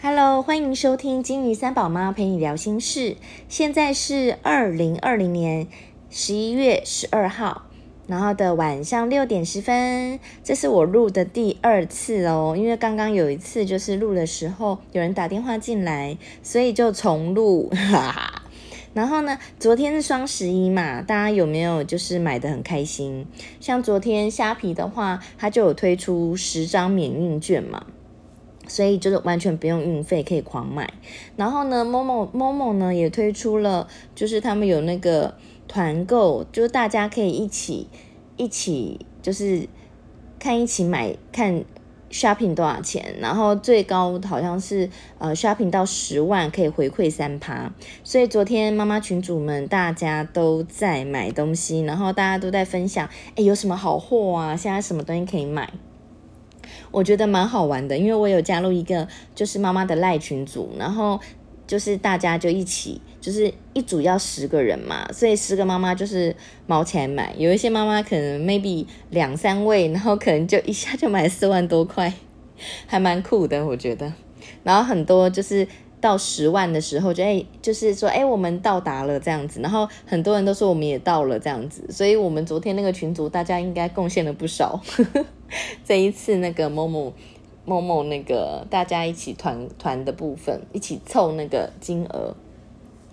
Hello，欢迎收听金鱼三宝妈陪你聊心事。现在是二零二零年十一月十二号，然后的晚上六点十分，这是我录的第二次哦。因为刚刚有一次就是录的时候有人打电话进来，所以就重录。哈哈。然后呢，昨天是双十一嘛，大家有没有就是买的很开心？像昨天虾皮的话，它就有推出十张免运券嘛。所以就是完全不用运费，可以狂买。然后呢，某某某某呢也推出了，就是他们有那个团购，就是大家可以一起一起就是看一起买看 shopping 多少钱，然后最高好像是呃 shopping 到十万可以回馈三趴。所以昨天妈妈群主们大家都在买东西，然后大家都在分享，哎，有什么好货啊？现在什么东西可以买？我觉得蛮好玩的，因为我有加入一个就是妈妈的赖群组，然后就是大家就一起，就是一组要十个人嘛，所以十个妈妈就是毛钱买。有一些妈妈可能 maybe 两三位，然后可能就一下就买四万多块，还蛮酷的，我觉得。然后很多就是。到十万的时候，就哎，就是说，哎，我们到达了这样子，然后很多人都说我们也到了这样子，所以我们昨天那个群组大家应该贡献了不少。呵呵 这一次那个某某某某那个大家一起团团的部分，一起凑那个金额。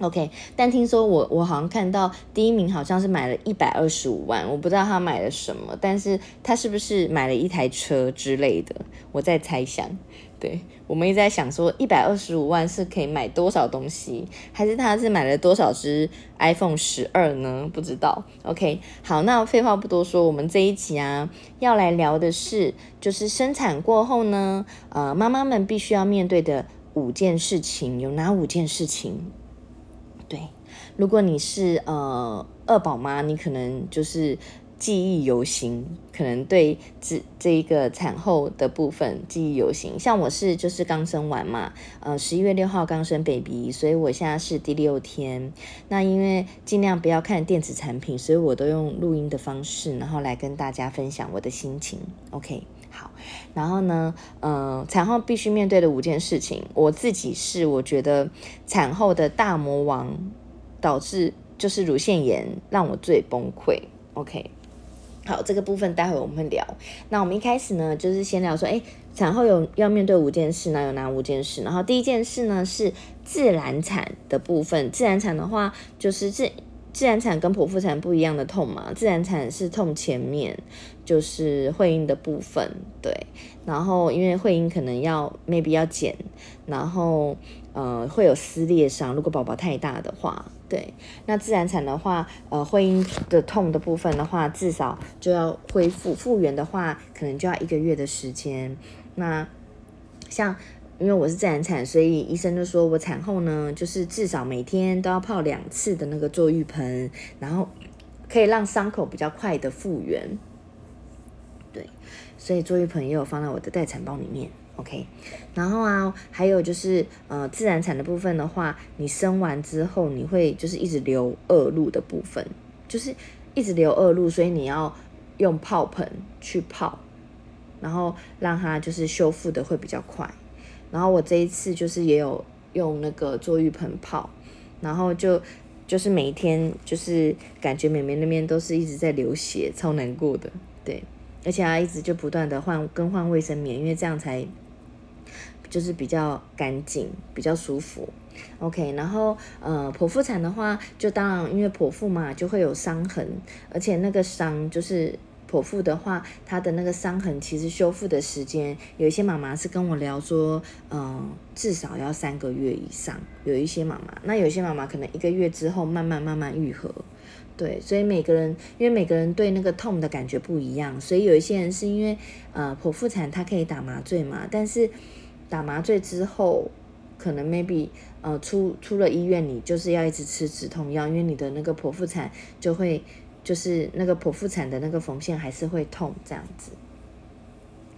OK，但听说我我好像看到第一名好像是买了一百二十五万，我不知道他买了什么，但是他是不是买了一台车之类的？我在猜想。对我们一直在想说，一百二十五万是可以买多少东西，还是他是买了多少只 iPhone 十二呢？不知道。OK，好，那废话不多说，我们这一集啊要来聊的是，就是生产过后呢，呃，妈妈们必须要面对的五件事情，有哪五件事情？如果你是呃二宝妈，你可能就是记忆犹新，可能对这这一个产后的部分记忆犹新。像我是就是刚生完嘛，呃十一月六号刚生 baby，所以我现在是第六天。那因为尽量不要看电子产品，所以我都用录音的方式，然后来跟大家分享我的心情。OK，好，然后呢，呃，产后必须面对的五件事情，我自己是我觉得产后的大魔王，导致就是乳腺炎让我最崩溃。OK。好，这个部分待会我们会聊。那我们一开始呢，就是先聊说，哎，产后有要面对五件事，那有哪五件事？然后第一件事呢是自然产的部分。自然产的话，就是自自然产跟剖腹产不一样的痛嘛。自然产是痛前面，就是会阴的部分，对。然后因为会阴可能要 maybe 要剪，然后呃会有撕裂伤，如果宝宝太大的话。对，那自然产的话，呃，会阴的痛的部分的话，至少就要恢复复原的话，可能就要一个月的时间。那像因为我是自然产，所以医生就说我产后呢，就是至少每天都要泡两次的那个坐浴盆，然后可以让伤口比较快的复原。对，所以坐浴盆也有放在我的待产包里面。OK，然后啊，还有就是呃，自然产的部分的话，你生完之后，你会就是一直流恶露的部分，就是一直流恶露，所以你要用泡盆去泡，然后让它就是修复的会比较快。然后我这一次就是也有用那个坐浴盆泡，然后就就是每天就是感觉美美那边都是一直在流血，超难过的，对，而且啊一直就不断的换更换卫生棉，因为这样才。就是比较干净，比较舒服，OK。然后呃，剖腹产的话，就当然因为剖腹嘛，就会有伤痕，而且那个伤就是剖腹的话，它的那个伤痕其实修复的时间，有一些妈妈是跟我聊说，嗯，至少要三个月以上。有一些妈妈，那有些妈妈可能一个月之后慢慢慢慢愈合，对。所以每个人因为每个人对那个痛的感觉不一样，所以有一些人是因为呃剖腹产它可以打麻醉嘛，但是。打麻醉之后，可能 maybe 呃出出了医院，你就是要一直吃止痛药，因为你的那个剖腹产就会就是那个剖腹产的那个缝线还是会痛这样子。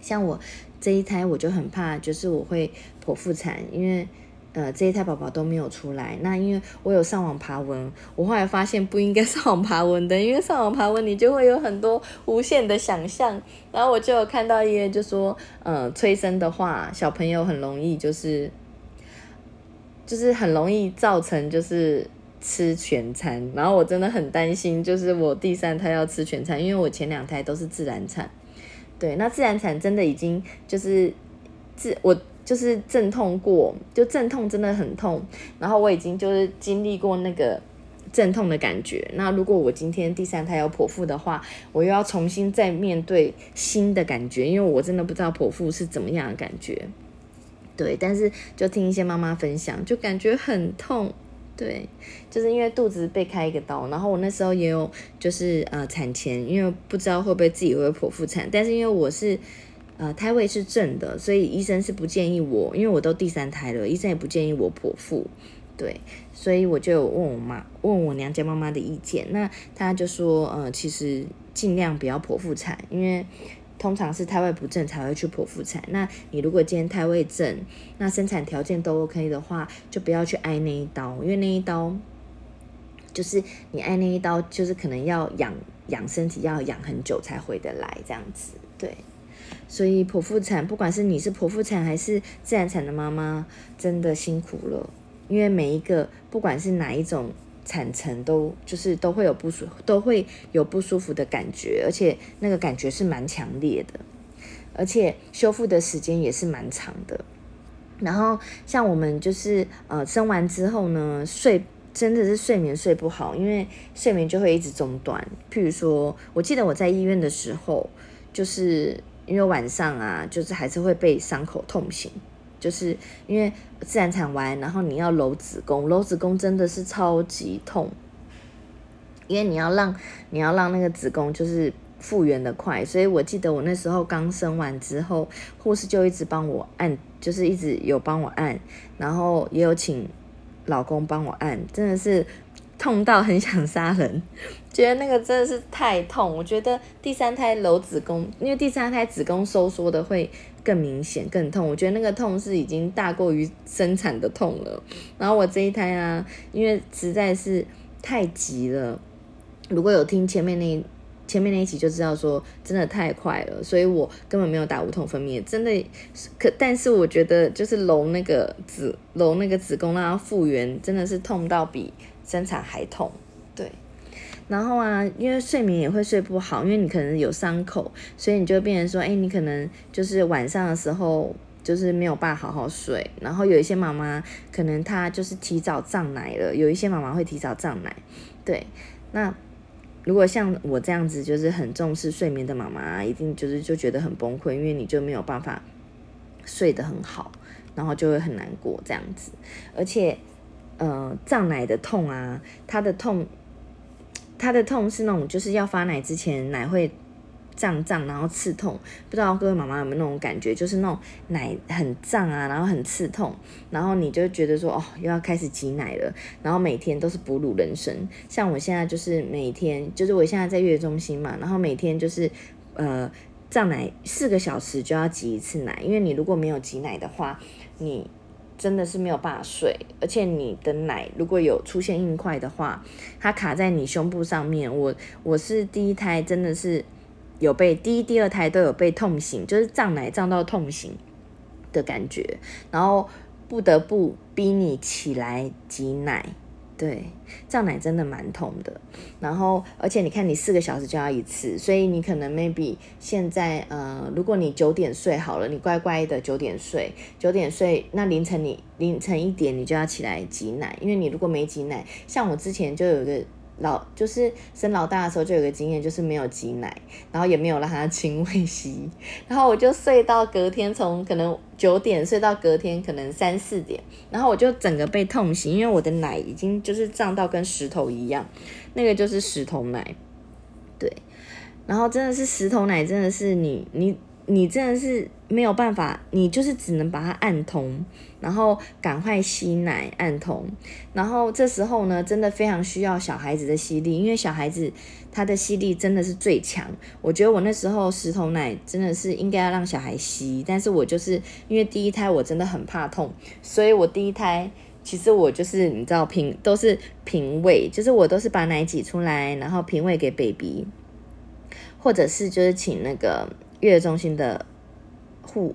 像我这一胎我就很怕，就是我会剖腹产，因为。呃，这一胎宝宝都没有出来。那因为我有上网爬文，我后来发现不应该上网爬文的，因为上网爬文你就会有很多无限的想象。然后我就有看到一些就说，呃，催生的话，小朋友很容易就是就是很容易造成就是吃全餐，然后我真的很担心，就是我第三胎要吃全餐，因为我前两胎都是自然产，对，那自然产真的已经就是自我就是阵痛过，就阵痛真的很痛，然后我已经就是经历过那个。阵痛的感觉。那如果我今天第三胎要剖腹的话，我又要重新再面对新的感觉，因为我真的不知道剖腹是怎么样的感觉。对，但是就听一些妈妈分享，就感觉很痛。对，就是因为肚子被开一个刀，然后我那时候也有就是呃产前，因为不知道会不会自己会剖腹产，但是因为我是呃胎位是正的，所以医生是不建议我，因为我都第三胎了，医生也不建议我剖腹。对，所以我就问我妈，问我娘家妈妈的意见。那她就说，呃，其实尽量不要剖腹产，因为通常是胎位不正才会去剖腹产。那你如果今天胎位正，那生产条件都 OK 的话，就不要去挨那一刀，因为那一刀就是你挨那一刀，就是可能要养养身体，要养很久才回得来这样子。对，所以剖腹产，不管是你是剖腹产还是自然产的妈妈，真的辛苦了。因为每一个不管是哪一种产程，都就是都会有不舒，都会有不舒服的感觉，而且那个感觉是蛮强烈的，而且修复的时间也是蛮长的。然后像我们就是呃生完之后呢，睡真的是睡眠睡不好，因为睡眠就会一直中断。譬如说，我记得我在医院的时候，就是因为晚上啊，就是还是会被伤口痛醒。就是因为自然产完，然后你要揉子宫，揉子宫真的是超级痛，因为你要让你要让那个子宫就是复原的快，所以我记得我那时候刚生完之后，护士就一直帮我按，就是一直有帮我按，然后也有请老公帮我按，真的是。痛到很想杀人，觉得那个真的是太痛。我觉得第三胎揉子宫，因为第三胎子宫收缩的会更明显、更痛。我觉得那个痛是已经大过于生产的痛了。然后我这一胎啊，因为实在是太急了。如果有听前面那前面那一集就知道说，真的太快了，所以我根本没有打无痛分娩。真的可，但是我觉得就是揉那个子揉那个子宫让它复原，真的是痛到比。生产还痛，对，然后啊，因为睡眠也会睡不好，因为你可能有伤口，所以你就变成说，哎，你可能就是晚上的时候就是没有办法好好睡。然后有一些妈妈可能她就是提早胀奶了，有一些妈妈会提早胀奶，对。那如果像我这样子就是很重视睡眠的妈妈，一定就是就觉得很崩溃，因为你就没有办法睡得很好，然后就会很难过这样子，而且。呃，胀奶的痛啊，它的痛，它的痛是那种就是要发奶之前奶会胀胀，然后刺痛。不知道各位妈妈有没有那种感觉，就是那种奶很胀啊，然后很刺痛，然后你就觉得说哦，又要开始挤奶了，然后每天都是哺乳人生。像我现在就是每天，就是我现在在月中心嘛，然后每天就是呃胀奶四个小时就要挤一次奶，因为你如果没有挤奶的话，你。真的是没有办法睡，而且你的奶如果有出现硬块的话，它卡在你胸部上面。我我是第一胎，真的是有被第一、第二胎都有被痛醒，就是胀奶胀到痛醒的感觉，然后不得不逼你起来挤奶。对，胀奶真的蛮痛的，然后而且你看，你四个小时就要一次，所以你可能 maybe 现在呃，如果你九点睡好了，你乖乖的九点睡，九点睡，那凌晨你凌晨一点你就要起来挤奶，因为你如果没挤奶，像我之前就有一个。老就是生老大的时候就有个经验，就是没有挤奶，然后也没有让他亲喂吸，然后我就睡到隔天，从可能九点睡到隔天可能三四点，然后我就整个被痛醒，因为我的奶已经就是胀到跟石头一样，那个就是石头奶，对，然后真的是石头奶，真的是你你。你真的是没有办法，你就是只能把它按通，然后赶快吸奶按通，然后这时候呢，真的非常需要小孩子的吸力，因为小孩子他的吸力真的是最强。我觉得我那时候石头奶真的是应该要让小孩吸，但是我就是因为第一胎我真的很怕痛，所以我第一胎其实我就是你知道平都是平喂，就是我都是把奶挤出来，然后平喂给 baby，或者是就是请那个。月中心的护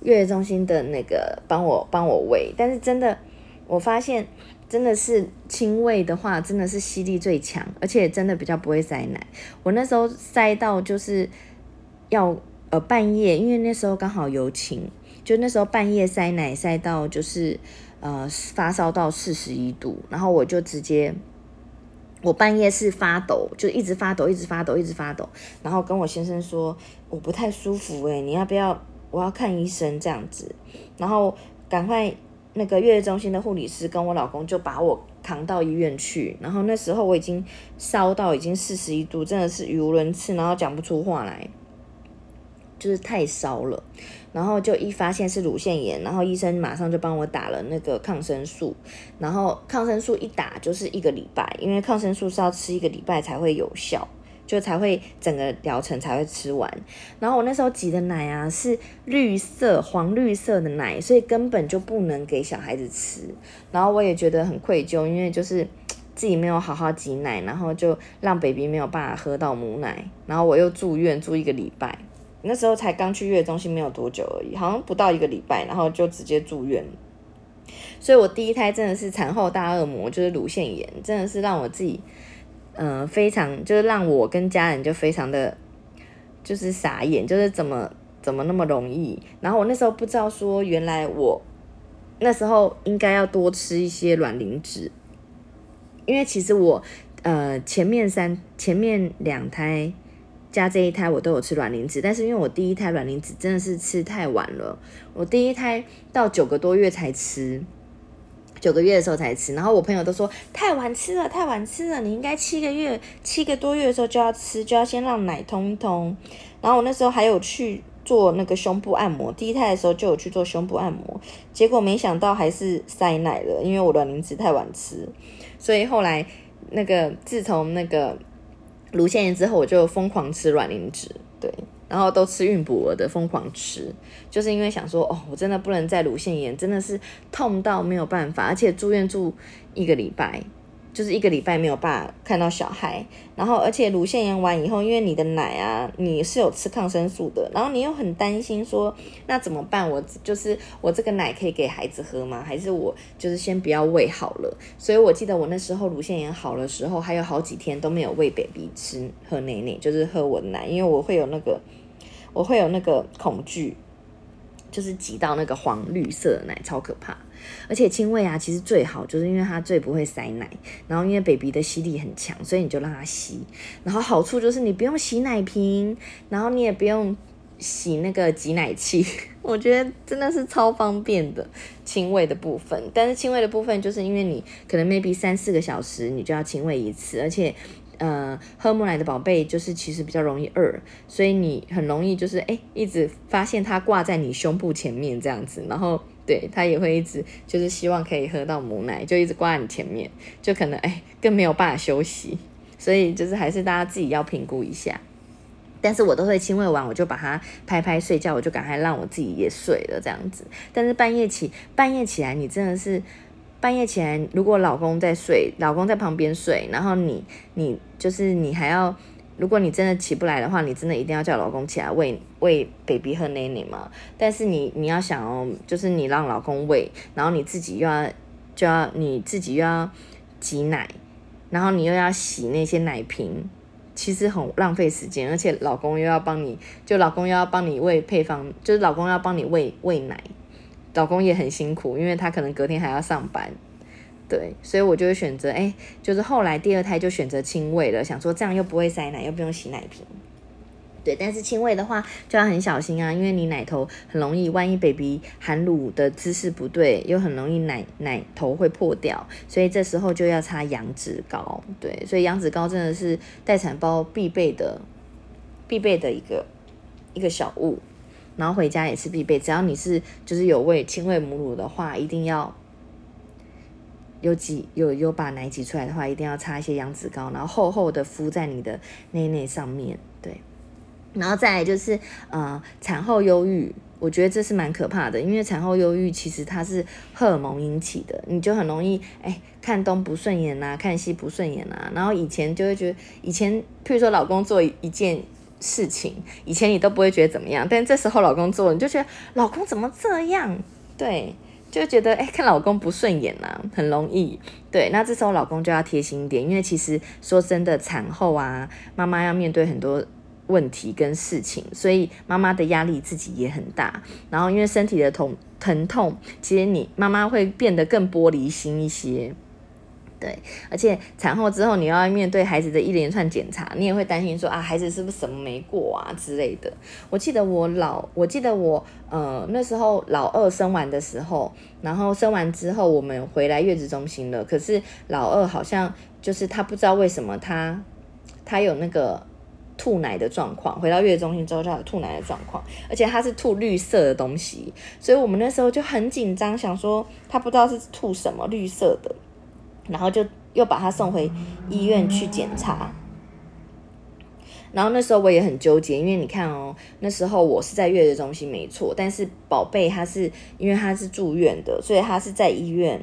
月中心的那个帮我帮我喂，但是真的我发现真的是亲喂的话，真的是吸力最强，而且真的比较不会塞奶。我那时候塞到就是要呃半夜，因为那时候刚好有情，就那时候半夜塞奶塞到就是呃发烧到四十一度，然后我就直接。我半夜是发抖，就一直发抖，一直发抖，一直发抖，然后跟我先生说我不太舒服，诶，你要不要？我要看医生这样子，然后赶快那个月子中心的护理师跟我老公就把我扛到医院去，然后那时候我已经烧到已经四十一度，真的是语无伦次，然后讲不出话来，就是太烧了。然后就一发现是乳腺炎，然后医生马上就帮我打了那个抗生素，然后抗生素一打就是一个礼拜，因为抗生素是要吃一个礼拜才会有效，就才会整个疗程才会吃完。然后我那时候挤的奶啊是绿色黄绿色的奶，所以根本就不能给小孩子吃。然后我也觉得很愧疚，因为就是自己没有好好挤奶，然后就让 baby 没有办法喝到母奶，然后我又住院住一个礼拜。那时候才刚去月中心没有多久而已，好像不到一个礼拜，然后就直接住院。所以我第一胎真的是产后大恶魔，就是乳腺炎，真的是让我自己，嗯，非常就是让我跟家人就非常的，就是傻眼，就是怎么怎么那么容易。然后我那时候不知道说，原来我那时候应该要多吃一些卵磷脂，因为其实我呃前面三前面两胎。加这一胎我都有吃卵磷脂，但是因为我第一胎卵磷脂真的是吃太晚了，我第一胎到九个多月才吃，九个月的时候才吃，然后我朋友都说太晚吃了，太晚吃了，你应该七个月七个多月的时候就要吃，就要先让奶通通。然后我那时候还有去做那个胸部按摩，第一胎的时候就有去做胸部按摩，结果没想到还是塞奶了，因为我卵磷脂太晚吃，所以后来那个自从那个。乳腺炎之后，我就疯狂吃卵磷脂，对，然后都吃孕补额的，疯狂吃，就是因为想说，哦，我真的不能再乳腺炎，真的是痛到没有办法，而且住院住一个礼拜。就是一个礼拜没有办法看到小孩，然后而且乳腺炎完以后，因为你的奶啊，你是有吃抗生素的，然后你又很担心说，那怎么办？我就是我这个奶可以给孩子喝吗？还是我就是先不要喂好了？所以我记得我那时候乳腺炎好的时候，还有好几天都没有喂 baby 吃喝奶奶，就是喝我的奶，因为我会有那个我会有那个恐惧。就是挤到那个黄绿色的奶，超可怕。而且亲喂啊，其实最好就是因为它最不会塞奶，然后因为 baby 的吸力很强，所以你就让它吸。然后好处就是你不用洗奶瓶，然后你也不用洗那个挤奶器。我觉得真的是超方便的亲喂的部分。但是亲喂的部分就是因为你可能 maybe 三四个小时你就要亲喂一次，而且。呃，喝母奶的宝贝就是其实比较容易饿，所以你很容易就是哎，一直发现它挂在你胸部前面这样子，然后对他也会一直就是希望可以喝到母奶，就一直挂在你前面，就可能哎更没有办法休息，所以就是还是大家自己要评估一下。但是我都会亲喂完，我就把它拍拍睡觉，我就赶快让我自己也睡了这样子。但是半夜起半夜起来，你真的是。半夜起来，如果老公在睡，老公在旁边睡，然后你你就是你还要，如果你真的起不来的话，你真的一定要叫老公起来喂喂 baby 和奶奶嘛。但是你你要想哦，就是你让老公喂，然后你自己又要就要你自己又要挤奶，然后你又要洗那些奶瓶，其实很浪费时间，而且老公又要帮你，就老公又要帮你喂配方，就是老公要帮你喂喂奶。老公也很辛苦，因为他可能隔天还要上班，对，所以我就会选择，哎，就是后来第二胎就选择亲喂了，想说这样又不会塞奶，又不用洗奶瓶，对，但是亲喂的话就要很小心啊，因为你奶头很容易，万一 baby 含乳的姿势不对，又很容易奶奶头会破掉，所以这时候就要擦羊脂膏，对，所以羊脂膏真的是待产包必备的，必备的一个一个小物。然后回家也是必备，只要你是就是有喂亲喂母乳的话，一定要有挤有有把奶挤出来的话，一定要擦一些羊脂膏，然后厚厚的敷在你的内内上面。对，然后再来就是呃产后忧郁，我觉得这是蛮可怕的，因为产后忧郁其实它是荷尔蒙引起的，你就很容易哎看东不顺眼呐，看西不顺眼呐，然后以前就会觉得以前譬如说老公做一件。事情以前你都不会觉得怎么样，但这时候老公做，你就觉得老公怎么这样？对，就觉得哎，看老公不顺眼呐，很容易。对，那这时候老公就要贴心一点，因为其实说真的，产后啊，妈妈要面对很多问题跟事情，所以妈妈的压力自己也很大。然后因为身体的痛疼痛，其实你妈妈会变得更玻璃心一些。对，而且产后之后你要面对孩子的一连串检查，你也会担心说啊，孩子是不是什么没过啊之类的。我记得我老，我记得我呃那时候老二生完的时候，然后生完之后我们回来月子中心了，可是老二好像就是他不知道为什么他他有那个吐奶的状况，回到月子中心之后他有吐奶的状况，而且他是吐绿色的东西，所以我们那时候就很紧张，想说他不知道是吐什么绿色的。然后就又把他送回医院去检查，然后那时候我也很纠结，因为你看哦，那时候我是在月子中心没错，但是宝贝他是因为他是住院的，所以他是在医院。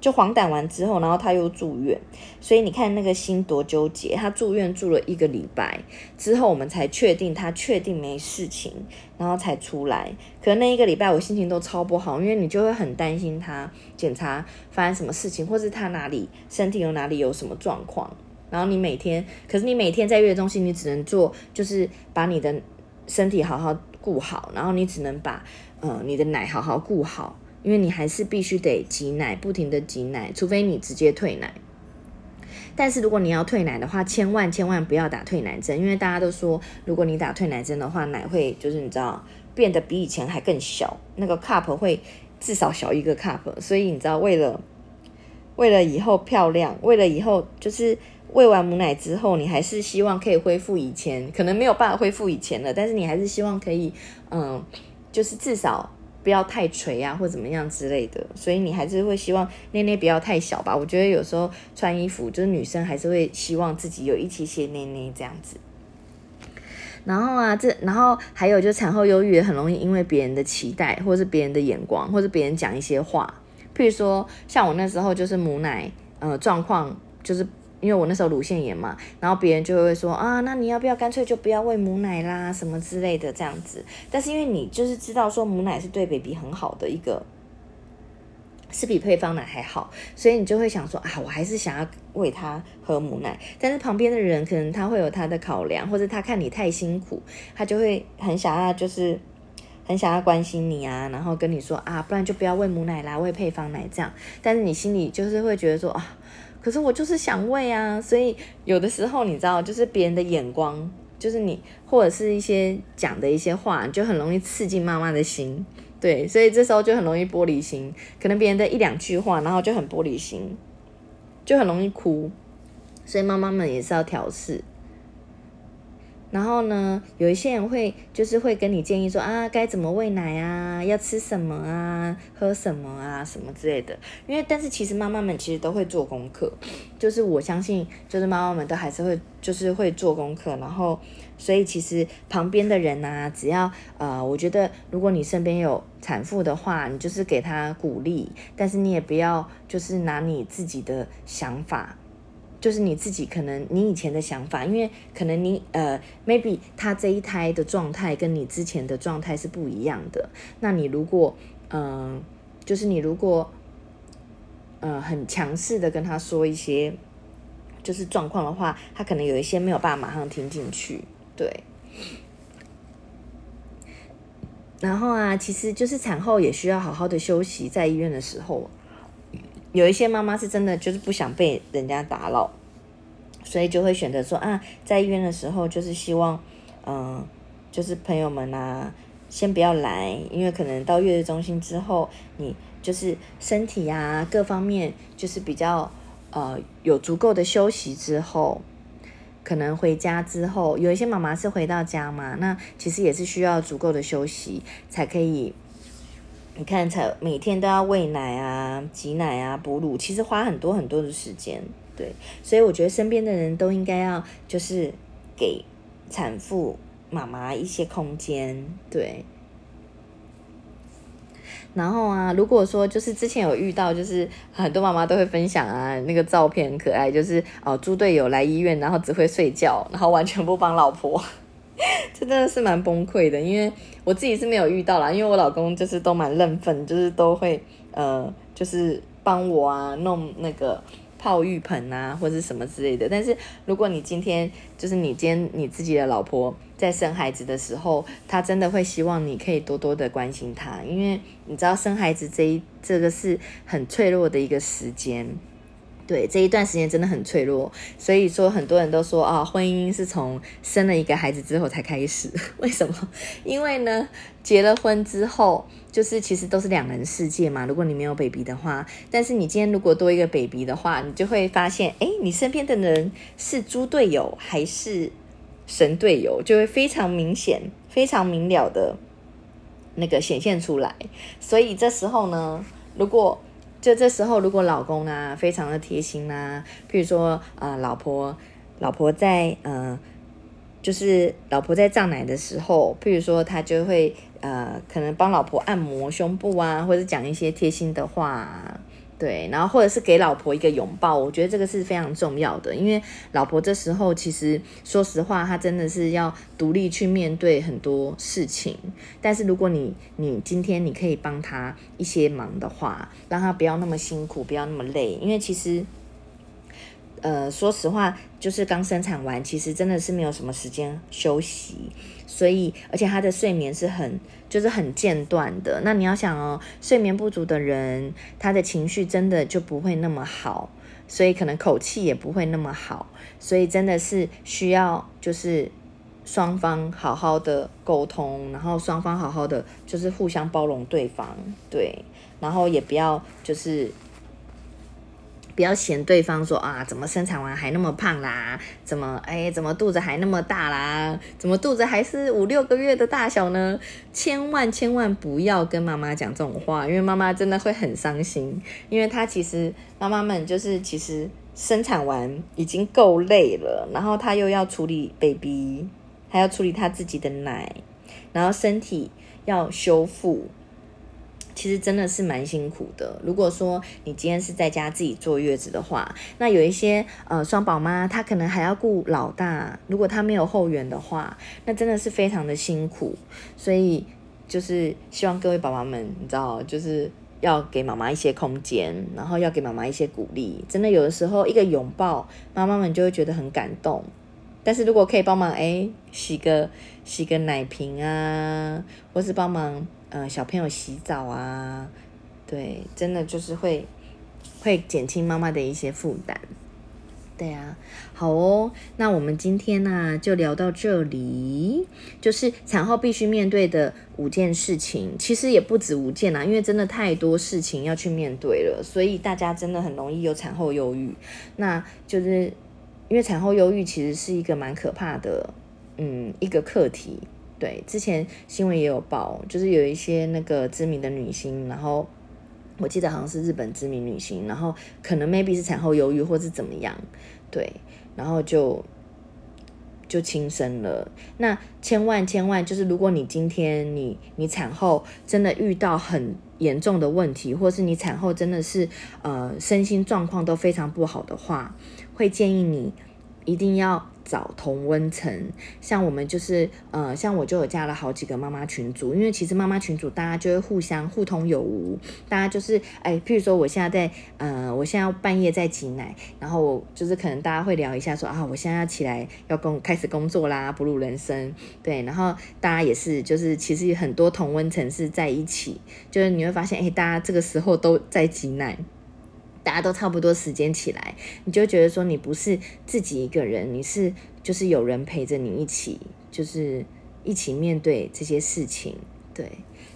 就黄疸完之后，然后他又住院，所以你看那个心多纠结。他住院住了一个礼拜之后，我们才确定他确定没事情，然后才出来。可能那一个礼拜我心情都超不好，因为你就会很担心他检查发生什么事情，或是他哪里身体有哪里有什么状况。然后你每天，可是你每天在月中心，你只能做就是把你的身体好好顾好，然后你只能把呃你的奶好好顾好。因为你还是必须得挤奶，不停的挤奶，除非你直接退奶。但是如果你要退奶的话，千万千万不要打退奶针，因为大家都说，如果你打退奶针的话，奶会就是你知道变得比以前还更小，那个 cup 会至少小一个 cup。所以你知道，为了为了以后漂亮，为了以后就是喂完母奶之后，你还是希望可以恢复以前，可能没有办法恢复以前了，但是你还是希望可以，嗯，就是至少。不要太垂啊，或怎么样之类的，所以你还是会希望内内不要太小吧。我觉得有时候穿衣服，就是女生还是会希望自己有一些些内内这样子。然后啊，这然后还有就产后忧郁，很容易因为别人的期待，或是别人的眼光，或是别人讲一些话。譬如说，像我那时候就是母奶呃状况就是。因为我那时候乳腺炎嘛，然后别人就会说啊，那你要不要干脆就不要喂母奶啦，什么之类的这样子。但是因为你就是知道说母奶是对 baby 很好的一个，是比配方奶还好，所以你就会想说啊，我还是想要喂他喝母奶。但是旁边的人可能他会有他的考量，或者他看你太辛苦，他就会很想要就是很想要关心你啊，然后跟你说啊，不然就不要喂母奶啦，喂配方奶这样。但是你心里就是会觉得说啊。可是我就是想喂啊，所以有的时候你知道，就是别人的眼光，就是你或者是一些讲的一些话，就很容易刺激妈妈的心，对，所以这时候就很容易玻璃心，可能别人的一两句话，然后就很玻璃心，就很容易哭，所以妈妈们也是要调试。然后呢，有一些人会就是会跟你建议说啊，该怎么喂奶啊，要吃什么啊，喝什么啊，什么之类的。因为但是其实妈妈们其实都会做功课，就是我相信，就是妈妈们都还是会就是会做功课。然后所以其实旁边的人呐，只要呃，我觉得如果你身边有产妇的话，你就是给她鼓励，但是你也不要就是拿你自己的想法。就是你自己可能你以前的想法，因为可能你呃，maybe 他这一胎的状态跟你之前的状态是不一样的。那你如果嗯，就是你如果呃很强势的跟他说一些就是状况的话，他可能有一些没有办法马上听进去。对。然后啊，其实就是产后也需要好好的休息，在医院的时候。有一些妈妈是真的就是不想被人家打扰，所以就会选择说啊，在医院的时候就是希望，嗯，就是朋友们啊，先不要来，因为可能到月子中心之后，你就是身体呀各方面就是比较呃有足够的休息之后，可能回家之后，有一些妈妈是回到家嘛，那其实也是需要足够的休息才可以。你看，才每天都要喂奶啊、挤奶啊、哺乳，其实花很多很多的时间，对。所以我觉得身边的人都应该要就是给产妇妈妈一些空间，对。然后啊，如果说就是之前有遇到，就是很多妈妈都会分享啊，那个照片很可爱，就是哦，猪队友来医院，然后只会睡觉，然后完全不帮老婆。这真的是蛮崩溃的，因为我自己是没有遇到啦，因为我老公就是都蛮认份，就是都会呃，就是帮我啊弄那个泡浴盆啊或者什么之类的。但是如果你今天就是你今天你自己的老婆在生孩子的时候，她真的会希望你可以多多的关心她，因为你知道生孩子这一这个是很脆弱的一个时间。对这一段时间真的很脆弱，所以说很多人都说啊，婚姻是从生了一个孩子之后才开始。为什么？因为呢，结了婚之后，就是其实都是两人世界嘛。如果你没有 baby 的话，但是你今天如果多一个 baby 的话，你就会发现，哎，你身边的人是猪队友还是神队友，就会非常明显、非常明了的那个显现出来。所以这时候呢，如果就这时候，如果老公啊非常的贴心啊，譬如说，呃，老婆，老婆在，呃，就是老婆在胀奶的时候，譬如说，他就会，呃，可能帮老婆按摩胸部啊，或者讲一些贴心的话。对，然后或者是给老婆一个拥抱，我觉得这个是非常重要的，因为老婆这时候其实说实话，她真的是要独立去面对很多事情。但是如果你你今天你可以帮她一些忙的话，让她不要那么辛苦，不要那么累，因为其实，呃，说实话，就是刚生产完，其实真的是没有什么时间休息。所以，而且他的睡眠是很，就是很间断的。那你要想哦，睡眠不足的人，他的情绪真的就不会那么好，所以可能口气也不会那么好。所以真的是需要，就是双方好好的沟通，然后双方好好的就是互相包容对方，对，然后也不要就是。不要嫌对方说啊，怎么生产完还那么胖啦？怎么哎，怎么肚子还那么大啦？怎么肚子还是五六个月的大小呢？千万千万不要跟妈妈讲这种话，因为妈妈真的会很伤心。因为她其实妈妈们就是其实生产完已经够累了，然后她又要处理 baby，还要处理她自己的奶，然后身体要修复。其实真的是蛮辛苦的。如果说你今天是在家自己坐月子的话，那有一些呃双宝妈，她可能还要顾老大。如果她没有后援的话，那真的是非常的辛苦。所以就是希望各位宝宝们，你知道，就是要给妈妈一些空间，然后要给妈妈一些鼓励。真的有的时候一个拥抱，妈妈们就会觉得很感动。但是如果可以帮忙，哎，洗个洗个奶瓶啊，或是帮忙。呃，小朋友洗澡啊，对，真的就是会会减轻妈妈的一些负担。对啊，好哦，那我们今天呢就聊到这里，就是产后必须面对的五件事情，其实也不止五件啦，因为真的太多事情要去面对了，所以大家真的很容易有产后忧郁。那就是因为产后忧郁其实是一个蛮可怕的，嗯，一个课题。对，之前新闻也有报，就是有一些那个知名的女星，然后我记得好像是日本知名女星，然后可能 maybe 是产后忧郁或是怎么样，对，然后就就轻生了。那千万千万就是，如果你今天你你产后真的遇到很严重的问题，或是你产后真的是呃身心状况都非常不好的话，会建议你一定要。找同温层，像我们就是呃，像我就有加了好几个妈妈群组，因为其实妈妈群组大家就会互相互通有无，大家就是哎，譬如说我现在在呃，我现在半夜在挤奶，然后我就是可能大家会聊一下说啊，我现在要起来要工开始工作啦，哺乳人生，对，然后大家也是就是其实很多同温层是在一起，就是你会发现哎，大家这个时候都在挤奶。大家都差不多时间起来，你就觉得说你不是自己一个人，你是就是有人陪着你一起，就是一起面对这些事情，对，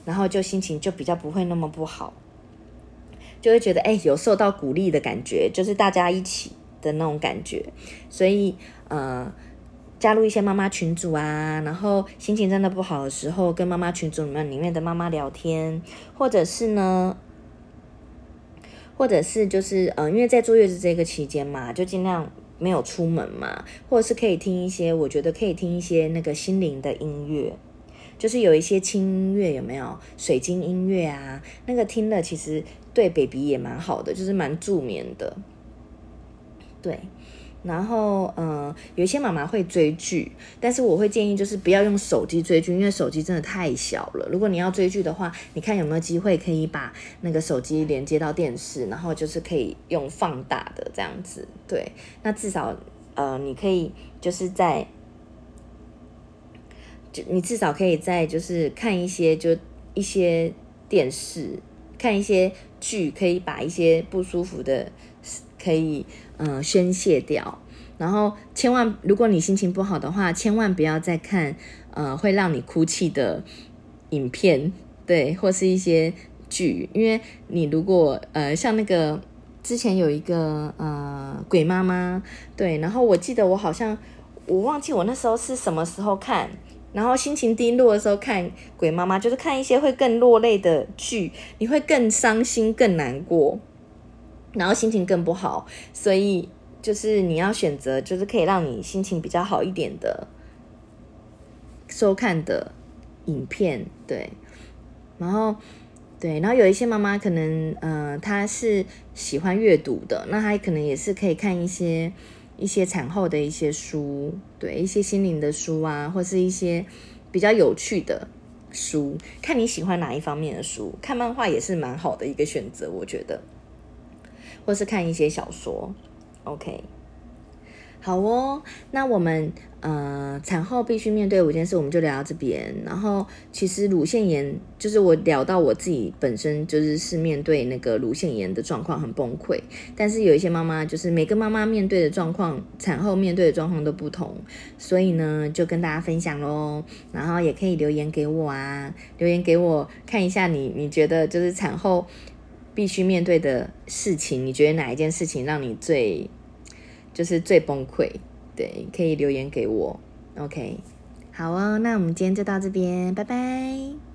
然后就心情就比较不会那么不好，就会觉得哎有受到鼓励的感觉，就是大家一起的那种感觉，所以呃加入一些妈妈群组啊，然后心情真的不好的时候，跟妈妈群组里面里面的妈妈聊天，或者是呢。或者是就是呃，因为在坐月子这个期间嘛，就尽量没有出门嘛，或者是可以听一些，我觉得可以听一些那个心灵的音乐，就是有一些轻音乐有没有？水晶音乐啊，那个听了其实对 baby 也蛮好的，就是蛮助眠的。对，然后，嗯，有一些妈妈会追剧，但是我会建议就是不要用手机追剧，因为手机真的太小了。如果你要追剧的话，你看有没有机会可以把那个手机连接到电视，然后就是可以用放大的这样子。对，那至少，呃，你可以就是在，就你至少可以在就是看一些就一些电视，看一些剧，可以把一些不舒服的。可以，嗯，宣泄掉。然后，千万，如果你心情不好的话，千万不要再看，呃，会让你哭泣的影片，对，或是一些剧，因为你如果，呃，像那个之前有一个，呃，鬼妈妈，对，然后我记得我好像我忘记我那时候是什么时候看，然后心情低落的时候看鬼妈妈，就是看一些会更落泪的剧，你会更伤心、更难过。然后心情更不好，所以就是你要选择，就是可以让你心情比较好一点的收看的影片，对。然后，对，然后有一些妈妈可能，呃，她是喜欢阅读的，那她可能也是可以看一些一些产后的一些书，对，一些心灵的书啊，或是一些比较有趣的书，看你喜欢哪一方面的书，看漫画也是蛮好的一个选择，我觉得。或是看一些小说，OK，好哦。那我们呃产后必须面对五件事，我们就聊到这边。然后其实乳腺炎，就是我聊到我自己本身就是是面对那个乳腺炎的状况很崩溃。但是有一些妈妈，就是每个妈妈面对的状况，产后面对的状况都不同，所以呢就跟大家分享喽。然后也可以留言给我啊，留言给我看一下你你觉得就是产后。必须面对的事情，你觉得哪一件事情让你最就是最崩溃？对，可以留言给我。OK，好哦，那我们今天就到这边，拜拜。